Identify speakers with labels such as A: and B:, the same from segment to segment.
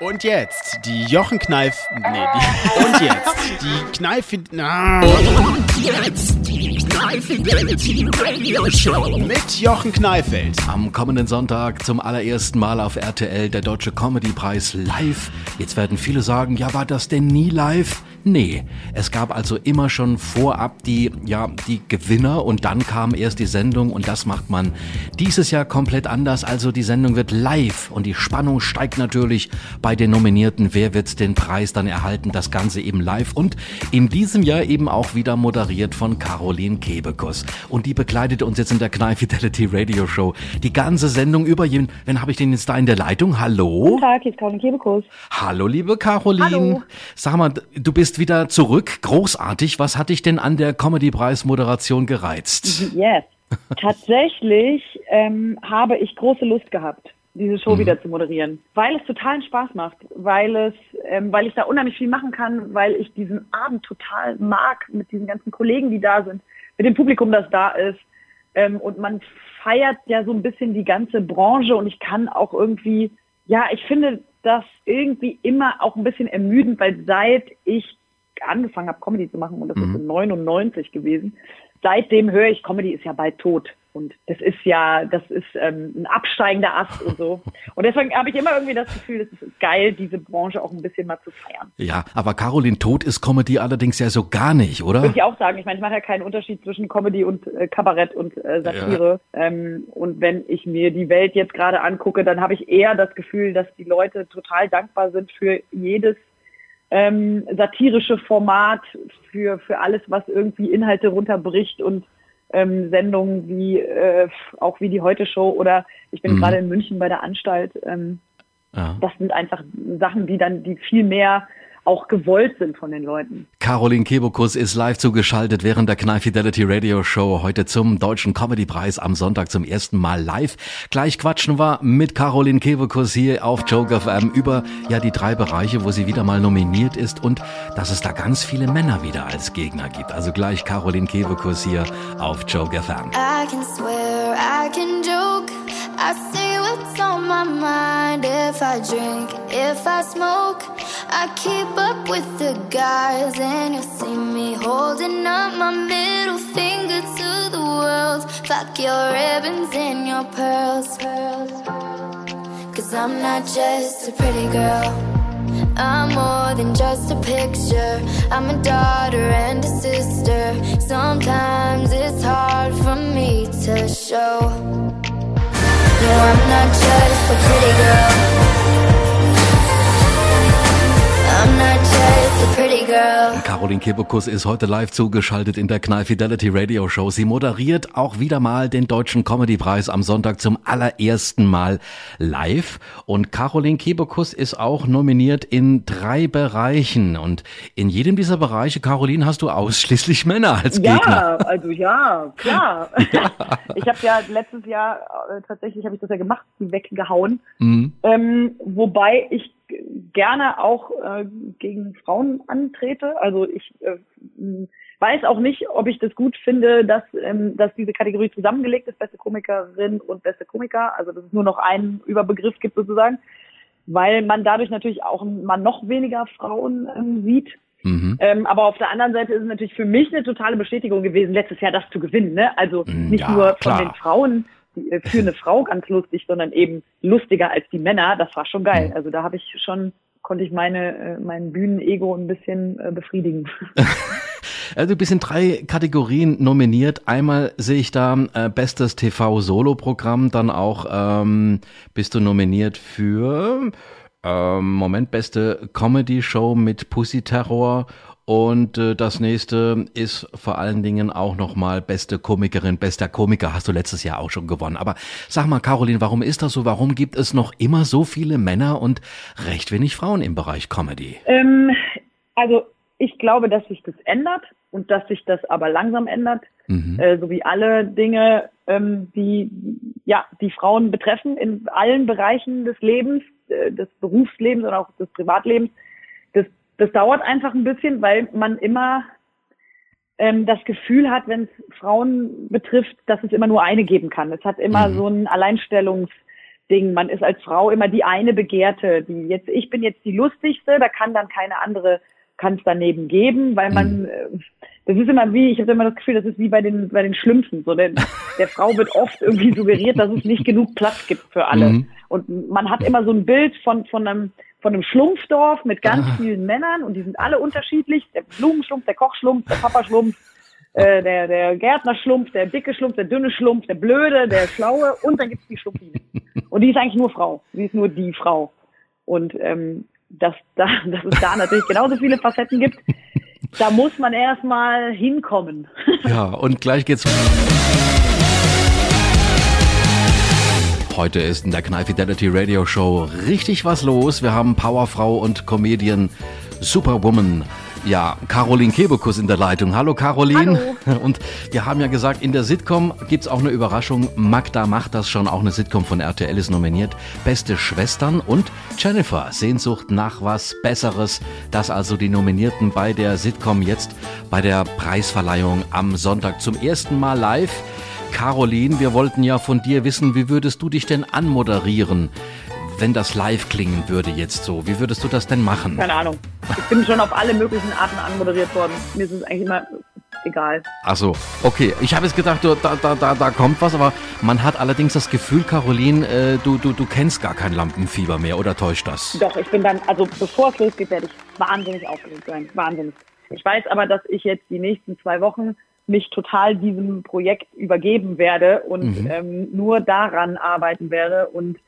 A: Und jetzt die Jochen Kneif. Nee, die, und jetzt die Kneif. Na.
B: Und jetzt die Kneif Radio Show
A: mit Jochen Kneifeld.
C: Am kommenden Sonntag zum allerersten Mal auf RTL der Deutsche Comedy Preis live. Jetzt werden viele sagen, ja, war das denn nie live? Nee, es gab also immer schon vorab die, ja, die Gewinner und dann kam erst die Sendung und das macht man dieses Jahr komplett anders. Also die Sendung wird live und die Spannung steigt natürlich bei den Nominierten. Wer wird den Preis dann erhalten? Das Ganze eben live und in diesem Jahr eben auch wieder moderiert von Caroline Kebekus. Und die begleitet uns jetzt in der Knall Fidelity Radio Show die ganze Sendung über. Wen habe ich denn jetzt da in der Leitung? Hallo?
D: Guten Tag, hier ist Caroline Kebekus.
C: Hallo, liebe Caroline.
D: Hallo.
C: Sag mal, du bist wieder zurück. Großartig. Was hat dich denn an der Comedy-Preis-Moderation gereizt?
D: Yes. Tatsächlich ähm, habe ich große Lust gehabt, diese Show
C: Mhm.
D: wieder zu moderieren, weil es totalen Spaß macht, weil es, ähm, weil ich da unheimlich viel machen kann, weil ich diesen Abend total mag mit diesen ganzen Kollegen, die da sind, mit dem Publikum, das da ist. Ähm, und man feiert ja so ein bisschen die ganze Branche und ich kann auch irgendwie, ja, ich finde das irgendwie immer auch ein bisschen ermüdend, weil seit ich angefangen habe, Comedy zu machen, und das ist in 99 gewesen, seitdem höre ich, Comedy ist ja bald tot. Und das ist ja, das ist ähm, ein absteigender Ast und so. Und deswegen habe ich immer irgendwie das Gefühl, es ist geil, diese Branche auch ein bisschen mal zu feiern.
C: Ja, aber Caroline, tot ist Comedy allerdings ja so gar nicht, oder?
D: Würde ich auch sagen. Ich meine, ich mache ja keinen Unterschied zwischen Comedy und äh, Kabarett und äh, Satire. Ähm, und wenn ich mir die Welt jetzt gerade angucke, dann habe ich eher das Gefühl, dass die Leute total dankbar sind für jedes ähm, satirische Format, für, für alles, was irgendwie Inhalte runterbricht und ähm, Sendungen wie äh, auch wie die Heute Show oder ich bin
C: Mhm.
D: gerade in München bei der Anstalt. Ähm,
C: Ja.
D: das sind einfach Sachen, die dann, die viel mehr auch gewollt sind von den Leuten.
C: Caroline Kebekus ist live zugeschaltet während der Knall Fidelity Radio Show heute zum Deutschen Comedy Preis am Sonntag zum ersten Mal live. Gleich quatschen wir mit Caroline Kebekus hier auf Joke FM über ja die drei Bereiche, wo sie wieder mal nominiert ist und dass es da ganz viele Männer wieder als Gegner gibt. Also gleich Caroline Kebekus hier auf Joke FM.
E: I can swear, I can joke. I say my mind if I drink, if I smoke. I keep up with the guys, and you'll see me holding up my middle finger to the world. Fuck your ribbons and your pearls. Cause I'm not just a pretty girl. I'm more than just a picture. I'm a daughter and a sister. Sometimes it's hard for me to show. No, I'm not just a pretty girl.
C: Caroline Kebekus ist heute live zugeschaltet in der Knall Fidelity Radio Show. Sie moderiert auch wieder mal den Deutschen Comedy Preis am Sonntag zum allerersten Mal live. Und Caroline Kebekus ist auch nominiert in drei Bereichen. Und in jedem dieser Bereiche, Caroline, hast du ausschließlich Männer als Gegner.
D: Ja, also ja, klar. Ich habe ja letztes Jahr äh, tatsächlich habe ich das ja gemacht, weggehauen.
C: Mhm.
D: Ähm, wobei ich gerne auch äh, gegen Frauen antrete. Also ich äh, weiß auch nicht, ob ich das gut finde, dass, ähm, dass diese Kategorie zusammengelegt ist, beste Komikerin und beste Komiker. Also dass es nur noch einen Überbegriff gibt sozusagen, weil man dadurch natürlich auch man noch weniger Frauen ähm, sieht.
C: Mhm.
D: Ähm, aber auf der anderen Seite ist es natürlich für mich eine totale Bestätigung gewesen, letztes Jahr das zu gewinnen. Ne? Also
C: Mm,
D: nicht
C: ja,
D: nur von
C: klar.
D: den Frauen für eine Frau ganz lustig, sondern eben lustiger als die Männer. Das war schon geil.
C: Mhm.
D: Also da habe ich schon konnte ich meine äh, mein Bühnenego ein bisschen äh, befriedigen.
C: Also du bist in drei Kategorien nominiert. Einmal sehe ich da äh, bestes TV-Solo-Programm, dann auch ähm, bist du nominiert für ähm, Moment beste Comedy-Show mit Pussy Terror und äh, das nächste ist vor allen Dingen auch nochmal beste Komikerin, bester Komiker. Hast du letztes Jahr auch schon gewonnen. Aber sag mal, Caroline, warum ist das so? Warum gibt es noch immer so viele Männer und recht wenig Frauen im Bereich Comedy?
D: ähm, also ich glaube, dass sich das ändert und dass sich das aber langsam ändert.
C: Mhm.
D: äh, so wie alle Dinge, ähm, die ja die Frauen betreffen in allen Bereichen des Lebens, äh, des Berufslebens und auch des Privatlebens. Das, dauert einfach ein bisschen, weil man immer ähm, das Gefühl hat, wenn es Frauen betrifft, dass es immer nur eine geben kann. Es hat immer
C: Mhm.
D: so ein Alleinstellungsmerkmal Ding. Man ist als Frau immer die eine Begehrte, die jetzt, ich bin jetzt die lustigste, da kann dann keine andere, kann es daneben geben, weil man, äh, das ist immer wie, ich habe immer das Gefühl, das ist wie bei den, bei den Schlümpfen. So, der, der Frau wird oft irgendwie suggeriert, dass es nicht genug Platz gibt für alle.
C: Mhm.
D: Und man hat immer so ein Bild von, von einem, von einem Schlumpfdorf mit ganz
C: Ah.
D: vielen Männern und die sind alle unterschiedlich. Der Blumenschlumpf, der Kochschlumpf, der Papaschlumpf, äh, der, der Gärtnerschlumpf, der dicke Schlumpf, der dünne Schlumpf, der blöde, der schlaue und dann gibt's die Schlumpfine. Und die ist eigentlich nur Frau. Sie ist nur die Frau. Und ähm, dass, da, dass es da natürlich genauso viele Facetten gibt, da muss man erstmal hinkommen.
C: Ja, und gleich geht's. Heute ist in der Knall Fidelity Radio Show richtig was los. Wir haben Powerfrau und Comedian Superwoman. Ja, Caroline Kebekus in der Leitung. Hallo Caroline. Und wir haben ja gesagt, in der Sitcom gibt's auch eine Überraschung. Magda macht das schon, auch eine Sitcom von RTL ist nominiert. Beste Schwestern und Jennifer, Sehnsucht nach was Besseres. Das also die Nominierten bei der Sitcom jetzt bei der Preisverleihung am Sonntag zum ersten Mal live. Caroline, wir wollten ja von dir wissen, wie würdest du dich denn anmoderieren, wenn das live klingen würde jetzt so? Wie würdest du das denn machen?
D: Keine Ahnung. Ich bin schon auf alle möglichen Arten anmoderiert worden. Mir ist es eigentlich immer egal.
C: Ach so, okay. Ich habe jetzt gedacht, da, da, da, da kommt was, aber man hat allerdings das Gefühl, Caroline, äh, du, du, du kennst gar kein Lampenfieber mehr oder täuscht das?
D: Doch, ich bin dann, also bevor es losgeht, werde ich wahnsinnig aufgeregt sein. Wahnsinnig. Ich weiß aber, dass ich jetzt die nächsten zwei Wochen mich total diesem Projekt übergeben werde und ähm, nur daran arbeiten werde. Und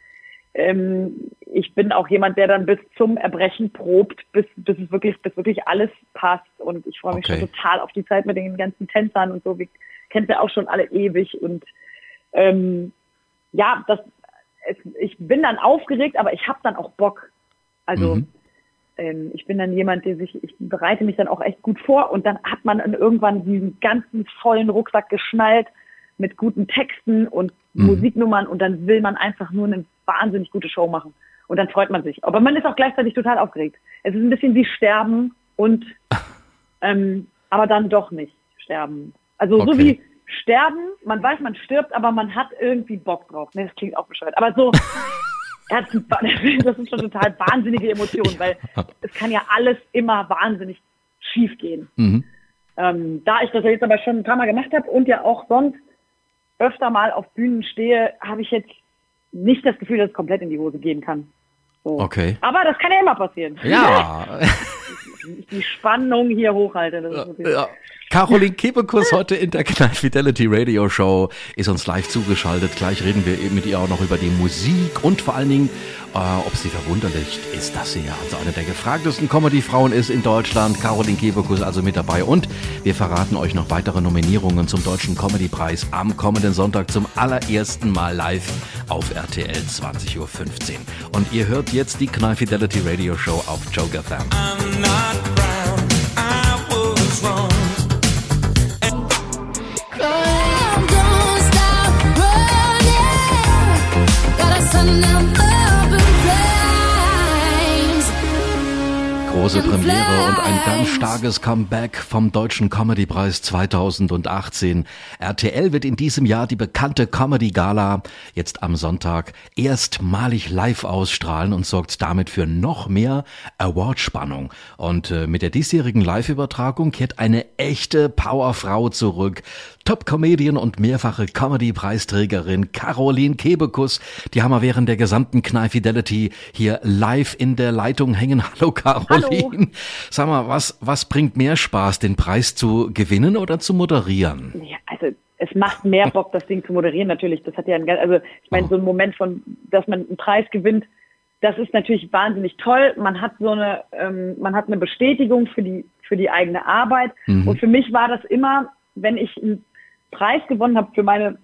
D: ähm, ich bin auch jemand, der dann bis zum Erbrechen probt, bis, bis es wirklich, bis wirklich alles passt. Und ich freue mich
C: Okay.
D: schon total auf die Zeit mit den ganzen Tänzern und so. Wir kennen ja auch schon alle ewig. Und ähm, ja, das, es, ich bin dann aufgeregt, aber ich habe dann auch Bock. Also
C: Mhm.
D: Ähm, ich bin dann jemand, der sich, ich bereite mich dann auch echt gut vor und dann hat man dann irgendwann diesen ganzen vollen Rucksack geschnallt mit guten Texten und
C: Mhm.
D: Musiknummern und dann will man einfach nur eine wahnsinnig gute Show machen. Und dann freut man sich. Aber man ist auch gleichzeitig total aufgeregt. Es ist ein bisschen wie Sterben und ähm, aber dann doch nicht sterben. Also so
C: Okay.
D: wie Sterben, man weiß, man stirbt, aber man hat irgendwie Bock drauf. Ne, das klingt auch bescheuert. Aber so, das sind- das ist schon total wahnsinnige Emotionen, weil es kann ja alles immer wahnsinnig schief gehen.
C: Mhm.
D: Ähm, da ich das jetzt aber schon ein paar Mal gemacht habe und ja auch sonst öfter mal auf Bühnen stehe, habe ich jetzt nicht das Gefühl, dass es komplett in die Hose gehen kann. So.
C: Okay.
D: Aber das kann ja immer passieren.
C: Ja,
D: die Spannung hier hochhalte.
C: Ja. Caroline Kebekus heute in der Knall Fidelity Radio Show ist uns live zugeschaltet. Gleich reden wir eben mit ihr auch noch über die Musik und vor allen Dingen, äh, ob sie verwunderlich ist, dass sie ja also eine der gefragtesten Comedy-Frauen ist in Deutschland. Caroline Kebekus also mit dabei und wir verraten euch noch weitere Nominierungen zum Deutschen Comedy-Preis am kommenden Sonntag zum allerersten Mal live auf RTL 20.15 Uhr. Und ihr hört jetzt die Knall Fidelity Radio Show auf Joker FM.
F: I'm not proud. I was wrong.
C: Große Premiere und ein ganz starkes Comeback vom Deutschen Comedy-Preis 2018. RTL wird in diesem Jahr die bekannte Comedy-Gala jetzt am Sonntag erstmalig live ausstrahlen und sorgt damit für noch mehr Award-Spannung. Und äh, mit der diesjährigen Live-Übertragung kehrt eine echte Powerfrau zurück. Top-Comedian und mehrfache Comedy-Preisträgerin Caroline Kebekus. Die haben wir während der gesamten Knall Fidelity hier live in der Leitung hängen. Hallo Caroline. Sag mal, was, was bringt mehr Spaß, den Preis zu gewinnen oder zu moderieren?
D: Ja, also es macht mehr Bock, das Ding zu moderieren natürlich. Das hat ja ein, ganz- also ich meine, so ein Moment von, dass man einen Preis gewinnt, das ist natürlich wahnsinnig toll. Man hat so eine, ähm, man hat eine Bestätigung für die für die eigene Arbeit. Und für mich war das immer, wenn ich einen Preis gewonnen habe für meine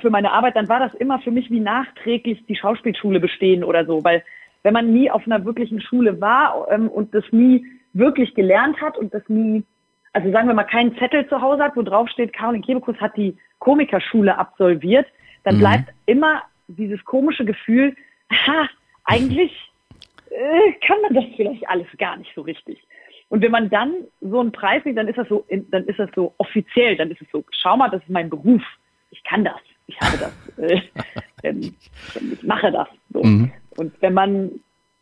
D: für meine Arbeit, dann war das immer für mich wie nachträglich die Schauspielschule bestehen oder so, weil wenn man nie auf einer wirklichen Schule war ähm, und das nie wirklich gelernt hat und das nie, also sagen wir mal, keinen Zettel zu Hause hat, wo drauf steht, Caroline Kebekus hat die Komikerschule absolviert, dann bleibt immer dieses komische Gefühl, ha, eigentlich äh, kann man das vielleicht alles gar nicht so richtig. Und wenn man dann so einen Preis kriegt, dann ist das so, dann ist das so offiziell, dann ist es so, schau mal, das ist mein Beruf, ich kann das. ich habe das, äh, ähm, ich mache das. So.
C: Mhm.
D: Und wenn man,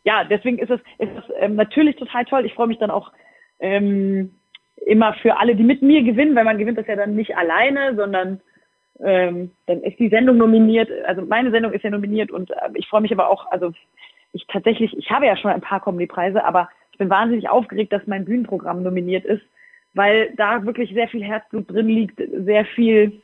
D: ja, deswegen ist es, ist es ähm, natürlich total toll. Ich freue mich dann auch ähm, immer für alle, die mit mir gewinnen, weil man gewinnt das ja dann nicht alleine, sondern ähm, dann ist die Sendung nominiert, also meine Sendung ist ja nominiert und äh, ich freue mich aber auch, also ich tatsächlich, ich habe ja schon ein paar Comedy-Preise, aber bin wahnsinnig aufgeregt, dass mein Bühnenprogramm nominiert ist, weil da wirklich sehr viel Herzblut drin liegt, sehr viel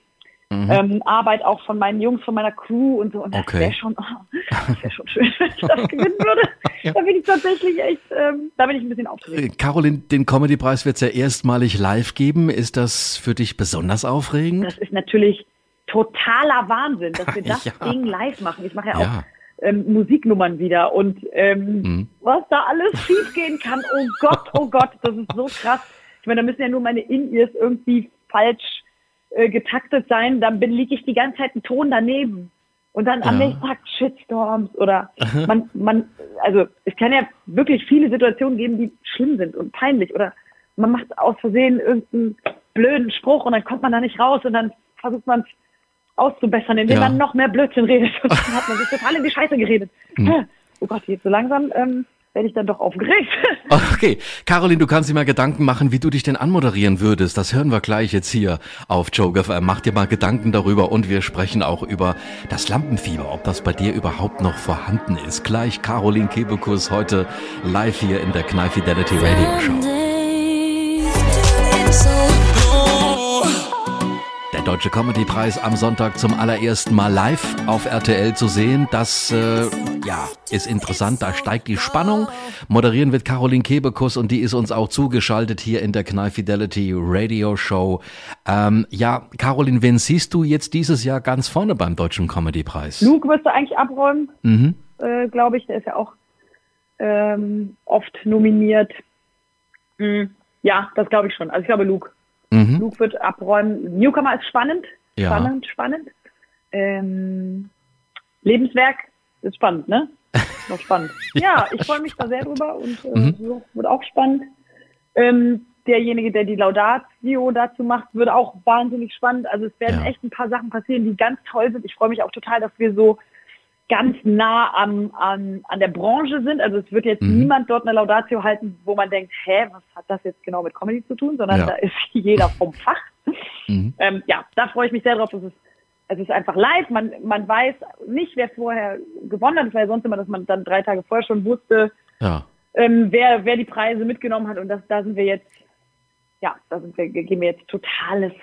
D: ähm, Arbeit auch von meinen Jungs, von meiner Crew und so. Und das
C: Okay.
D: wäre schon, oh, das wäre schon schön, wenn ich das gewinnen würde. Da bin ich tatsächlich echt, ähm, da bin ich ein bisschen aufgeregt.
C: Äh, Caroline, den Comedy-Preis wird es ja erstmalig live geben. Ist das für dich besonders aufregend?
D: Das ist natürlich totaler Wahnsinn, dass wir das
C: Ja.
D: Ding live machen. Ich mache ja,
C: Ja.
D: Ähm, Musiknummern wieder und ähm,
C: Mhm.
D: was da alles schiefgehen kann. Oh Gott, oh Gott, das ist so krass. Ich meine, da müssen ja nur meine In-Ears irgendwie falsch äh, getaktet sein. Dann liege ich die ganze Zeit einen Ton daneben. Und dann am
C: Ja.
D: nächsten Tag Shitstorms oder man, man, also es kann ja wirklich viele Situationen geben, die schlimm sind und peinlich oder man macht aus Versehen irgendeinen blöden Spruch und dann kommt man da nicht raus und dann versucht man es auszubessern, indem
C: Ja.
D: man noch mehr Blödsinn redet. Und dann hat man sich total in die Scheiße geredet.
C: Hm.
D: Oh Gott, jetzt so langsam ähm, werde ich dann doch aufgeregt.
C: Okay, Caroline, du kannst dir mal Gedanken machen, wie du dich denn anmoderieren würdest. Das hören wir gleich jetzt hier auf Joke FM. Mach dir mal Gedanken darüber und wir sprechen auch über das Lampenfieber, ob das bei dir überhaupt noch vorhanden ist. Gleich Caroline Kebekus heute live hier in der Knall Fidelity Radio Show. Deutsche Comedy-Preis am Sonntag zum allerersten Mal live auf RTL zu sehen. Das äh, ja, ist interessant, da steigt die Spannung. Moderieren wird Caroline Kebekus und die ist uns auch zugeschaltet hier in der Knall Fidelity Radio Show. Ähm, ja, Caroline, wen siehst du jetzt dieses Jahr ganz vorne beim Deutschen Comedy-Preis?
D: Luke wirst du eigentlich abräumen,
C: Mhm.
D: äh, glaube ich. Der ist ja auch ähm, oft nominiert. Hm, ja, das glaube ich schon. Also ich glaube Luke.
C: Mhm.
D: Luke wird abräumen. Newcomer ist spannend.
C: Ja.
D: Spannend, spannend. Ähm, Lebenswerk ist spannend, ne? Noch spannend. ja, ich freue mich da sehr drüber und äh,
C: Mhm.
D: wird auch spannend. Ähm, derjenige, der die Laudatio dazu macht, wird auch wahnsinnig spannend. Also es werden
C: Ja.
D: echt ein paar Sachen passieren, die ganz toll sind. Ich freue mich auch total, dass wir so ganz nah am, an, an der Branche sind. Also es wird jetzt
C: Mhm.
D: niemand dort eine Laudatio halten, wo man denkt, hä, was hat das jetzt genau mit Comedy zu tun, sondern
C: Ja.
D: da ist jeder vom Fach.
C: Mhm.
D: Ähm, ja, da freue ich mich sehr drauf. Es ist, es ist einfach live. Man, man weiß nicht, wer vorher gewonnen hat. Es war ja sonst immer, dass man dann drei Tage vorher schon wusste,
C: Ja.
D: ähm, wer, wer die Preise mitgenommen hat. Und das, da sind wir jetzt, ja, da sind wir, gehen wir jetzt totales,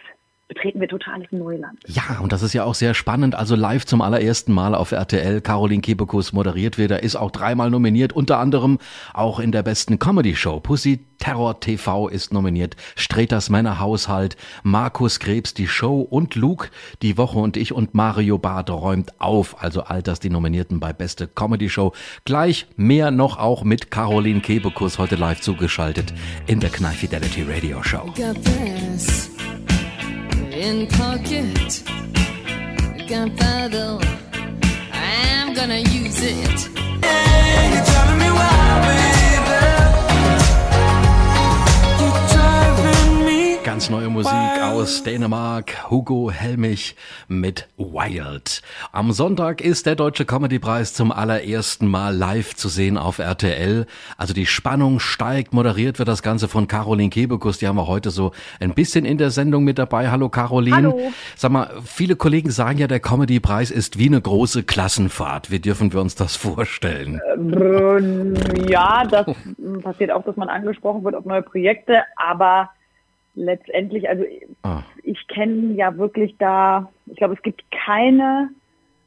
D: betreten wir totales Neuland.
C: Ja, und das ist ja auch sehr spannend. Also live zum allerersten Mal auf RTL. Caroline Kebekus moderiert wieder, ist auch dreimal nominiert, unter anderem auch in der besten Comedy-Show. Pussy Terror TV ist nominiert, Streters Männerhaushalt, Markus Krebs die Show und Luke die Woche und ich und Mario Barth räumt auf. Also all das die Nominierten bei beste Comedy-Show. Gleich mehr noch auch mit Caroline Kebekus heute live zugeschaltet in der Knall Fidelity Radio Show.
G: In pocket. Gunpowder. I'm gonna use it.
F: Hey, You're driving me wild,
C: Ganz neue Musik aus Dänemark, Hugo Helmich mit Wild. Am Sonntag ist der Deutsche Comedy-Preis zum allerersten Mal live zu sehen auf RTL. Also die Spannung steigt, moderiert wird das Ganze von Caroline Kebekus. Die haben wir heute so ein bisschen in der Sendung mit dabei. Hallo Caroline.
D: Hallo.
C: Sag mal, viele Kollegen sagen ja, der Comedy-Preis ist wie eine große Klassenfahrt. Wie dürfen wir uns das vorstellen?
D: Ähm, Ja, das passiert auch, dass man angesprochen wird auf neue Projekte, aber letztendlich, also
C: Ah.
D: ich kenne ja wirklich da, ich glaube, es gibt keine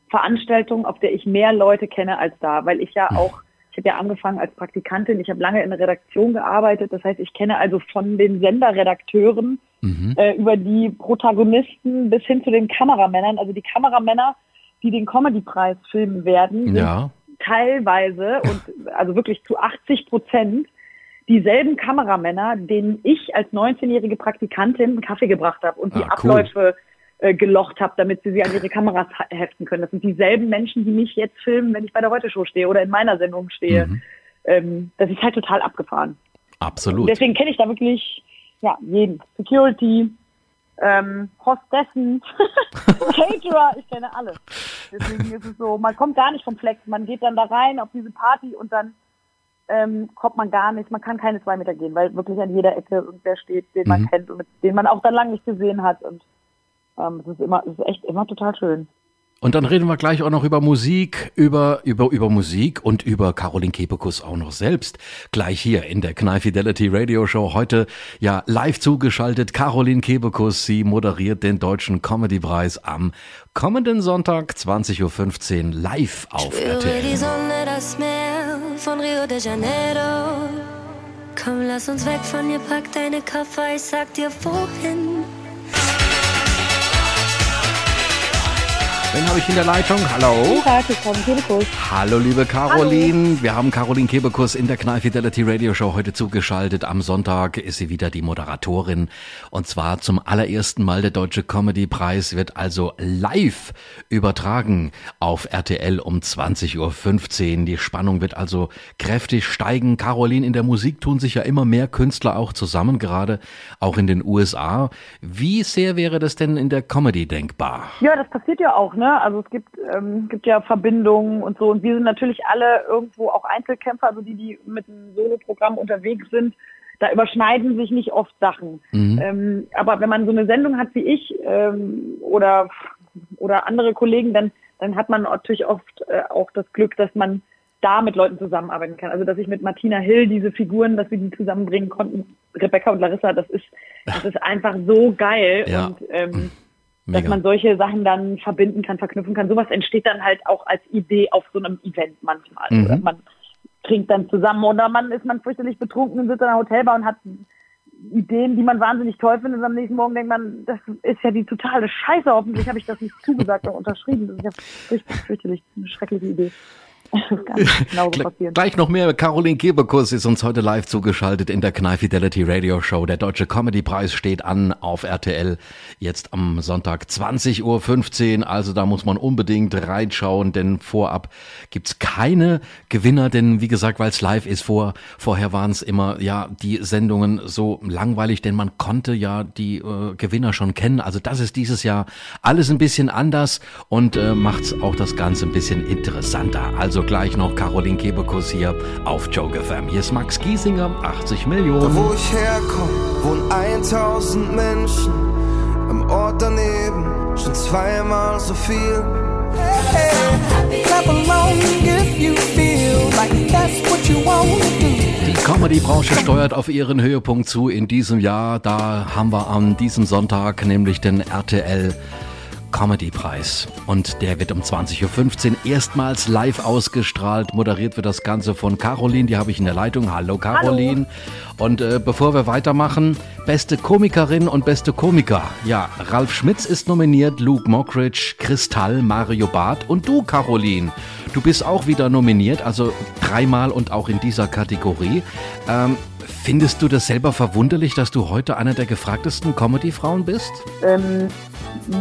D: Veranstaltung, auf der ich mehr Leute kenne als da, weil ich ja auch, ich habe ja angefangen als Praktikantin, ich habe lange in der Redaktion gearbeitet, das heißt, ich kenne also von den Senderredakteuren
C: Mhm.
D: äh, über die Protagonisten bis hin zu den Kameramännern, also die Kameramänner, die den Comedy-Preis filmen werden, sind
C: Ja.
D: teilweise und also wirklich zu 80 Prozent dieselben Kameramänner, denen ich als 19-jährige Praktikantin einen Kaffee gebracht habe und die
C: Ah, cool.
D: Abläufe äh, gelocht habe, damit sie sie an ihre Kameras he- heften können. Das sind dieselben Menschen, die mich jetzt filmen, wenn ich bei der Heute-Show stehe oder in meiner Sendung stehe.
C: Mhm.
D: Ähm, das ist halt total abgefahren.
C: Absolut.
D: Deswegen kenne ich da wirklich ja, jeden. Security, ähm, Hostessen, Caterer, ich kenne alle. Deswegen ist es so, man kommt gar nicht vom Fleck, man geht dann da rein auf diese Party und dann ähm, kommt man gar nicht, man kann keine zwei Meter gehen, weil wirklich an jeder Ecke irgendwer steht, den man
C: Mhm.
D: kennt und mit, den man auch dann lange nicht gesehen hat und ähm, es ist immer, es ist echt immer total schön.
C: Und dann reden wir gleich auch noch über Musik, über, über, über Musik und über Caroline Kebekus auch noch selbst. Gleich hier in der Knall Fidelity Radio Show. Heute ja live zugeschaltet. Caroline Kebekus, sie moderiert den Deutschen Comedy-Preis am kommenden Sonntag 20.15 Uhr live auf
H: Spüre die
C: RTL.
H: Sonne, das Meer von Rio de Janeiro. Komm, lass uns weg von hier, pack deine Koffer, ich sag dir wohin.
C: Wen habe ich in der Leitung? Hallo. Hallo liebe Caroline, wir haben Caroline Kebekus in der Knall Fidelity Radio Show heute zugeschaltet. Am Sonntag ist sie wieder die Moderatorin und zwar zum allerersten Mal der Deutsche Comedy Preis wird also live übertragen auf RTL um 20.15 Uhr. Die Spannung wird also kräftig steigen. Caroline, in der Musik tun sich ja immer mehr Künstler auch zusammen, gerade auch in den USA. Wie sehr wäre das denn in der Comedy denkbar?
D: Ja, das passiert ja auch, ne? Also es gibt, ähm, gibt ja Verbindungen und so. Und wir sind natürlich alle irgendwo auch Einzelkämpfer, also die, die mit einem Soloprogramm unterwegs sind. Da überschneiden sich nicht oft Sachen. Ähm, aber wenn man so eine Sendung hat wie ich ähm, oder, oder andere Kollegen, dann, dann hat man natürlich oft äh, auch das Glück, dass man da mit Leuten zusammenarbeiten kann. Also dass ich mit Martina Hill diese Figuren, dass wir die zusammenbringen konnten, Rebecca und Larissa, das ist, das ist einfach so geil.
C: Ja.
D: Und ähm, dass
C: Mega.
D: man solche Sachen dann verbinden kann, verknüpfen kann. Sowas entsteht dann halt auch als Idee auf so einem Event manchmal.
C: Mhm.
D: Oder man trinkt dann zusammen oder man ist man fürchterlich betrunken und sitzt in einer Hotelbar und hat Ideen, die man wahnsinnig toll findet und am nächsten Morgen denkt man, das ist ja die totale Scheiße, hoffentlich habe ich das nicht zugesagt oder unterschrieben. Das ist ja fürchterlich, fürchterlich eine schreckliche Idee.
C: Gle-
D: passieren.
C: Gleich noch mehr. Caroline Kebekus ist uns heute live zugeschaltet in der Knall Fidelity Radio Show. Der Deutsche Comedy Preis steht an auf RTL jetzt am Sonntag 20.15 Uhr. Also da muss man unbedingt reinschauen, denn vorab gibt's keine Gewinner, denn wie gesagt, weil es live ist, vor, vorher waren es immer ja die Sendungen so langweilig, denn man konnte ja die äh, Gewinner schon kennen. Also das ist dieses Jahr alles ein bisschen anders und äh, macht's auch das Ganze ein bisschen interessanter. Also gleich noch Caroline Kebekus hier auf Joke FM. Hier ist Max Giesinger, 80
F: Da
C: Millionen.
F: wo ich herkomme, wohnen 1000 Menschen. Am Ort daneben schon zweimal so viel. Hey, clap along if you feel like that's what you want to do.
C: Die Comedy-Branche steuert auf ihren Höhepunkt zu in diesem Jahr. Da haben wir an diesem Sonntag nämlich den RTL Comedy-Preis. Und der wird um 20.15 Uhr erstmals live ausgestrahlt. Moderiert wird das Ganze von Caroline, die habe ich in der Leitung. Hallo Caroline. Und äh, bevor wir weitermachen, beste Komikerin und beste Komiker. Ja, Ralf Schmitz ist nominiert, Luke Mockridge, Kristall, Mario Barth und du, Caroline. Du bist auch wieder nominiert, also dreimal und auch in dieser Kategorie. Ähm, findest du das selber verwunderlich, dass du heute einer der gefragtesten Comedy-Frauen bist?
D: Ähm,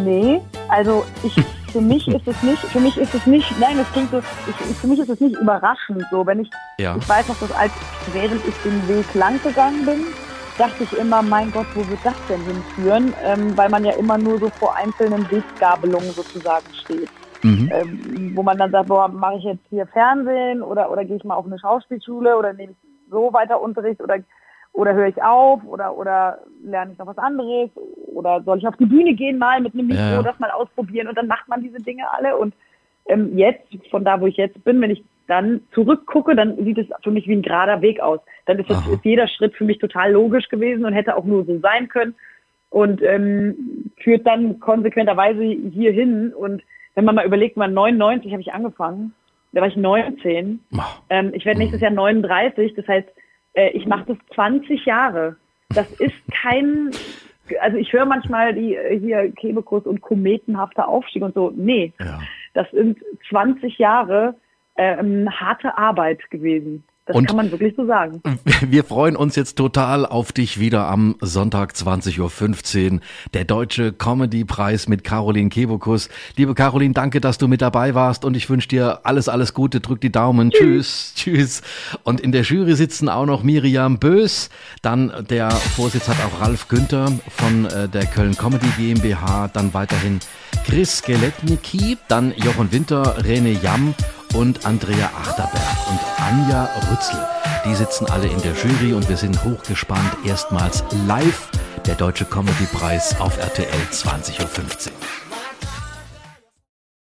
D: nee, also ich, für mich ist es nicht, für mich ist es nicht, nein, das klingt so, ich, für mich ist es nicht überraschend so, wenn ich,
C: Ja.
D: ich weiß noch, dass als, während ich den Weg lang gegangen bin, dachte ich immer, mein Gott, wo wird das denn hinführen, ähm, weil man ja immer nur so vor einzelnen Weggabelungen sozusagen steht.
C: Mhm.
D: Ähm, wo man dann sagt, boah, mache ich jetzt hier Fernsehen oder, oder gehe ich mal auf eine Schauspielschule oder nehme ich so weiter Unterricht oder oder höre ich auf oder oder lerne ich noch was anderes oder soll ich auf die Bühne gehen mal mit einem Mikro,
C: Ja,
D: das mal ausprobieren und dann macht man diese Dinge alle und ähm, jetzt, von da wo ich jetzt bin, wenn ich dann zurückgucke, dann sieht es für mich wie ein gerader Weg aus. Dann ist, das, ist jeder Schritt für mich total logisch gewesen und hätte auch nur so sein können und ähm, führt dann konsequenterweise hierhin. Und wenn man mal überlegt, man 99 habe ich angefangen, da war ich 19.
C: Ach,
D: Ähm, ich werde nächstes Jahr 39, das heißt, äh, ich mache das 20 Jahre. Das ist kein, also ich höre manchmal die äh, hier Kebekus und kometenhafter Aufstieg und so. Nee,
C: Ja.
D: das sind 20 Jahre ähm, harte Arbeit gewesen. Das
C: Und-
D: kann man wirklich so sagen.
C: Wir freuen uns jetzt total auf dich wieder am Sonntag 20.15 Uhr. Der Deutsche Comedy-Preis mit Caroline Kebekus. Liebe Caroline, danke, dass du mit dabei warst und ich wünsche dir alles, alles Gute. Drück die Daumen. Tschüss. Tschüss. Und in der Jury sitzen auch noch Miriam Bös. Dann der Vorsitz hat auch Ralf Günther von äh, der Köln Comedy GmbH. Dann weiterhin Chris Skeletniki. Dann Jochen Winter, Rene Jamm und Andrea Achterberg und Anja Rützel. Die sitzen alle in der Jury und wir sind hochgespannt. Erstmals live der Deutsche Comedy Preis auf RTL 20.15 Uhr.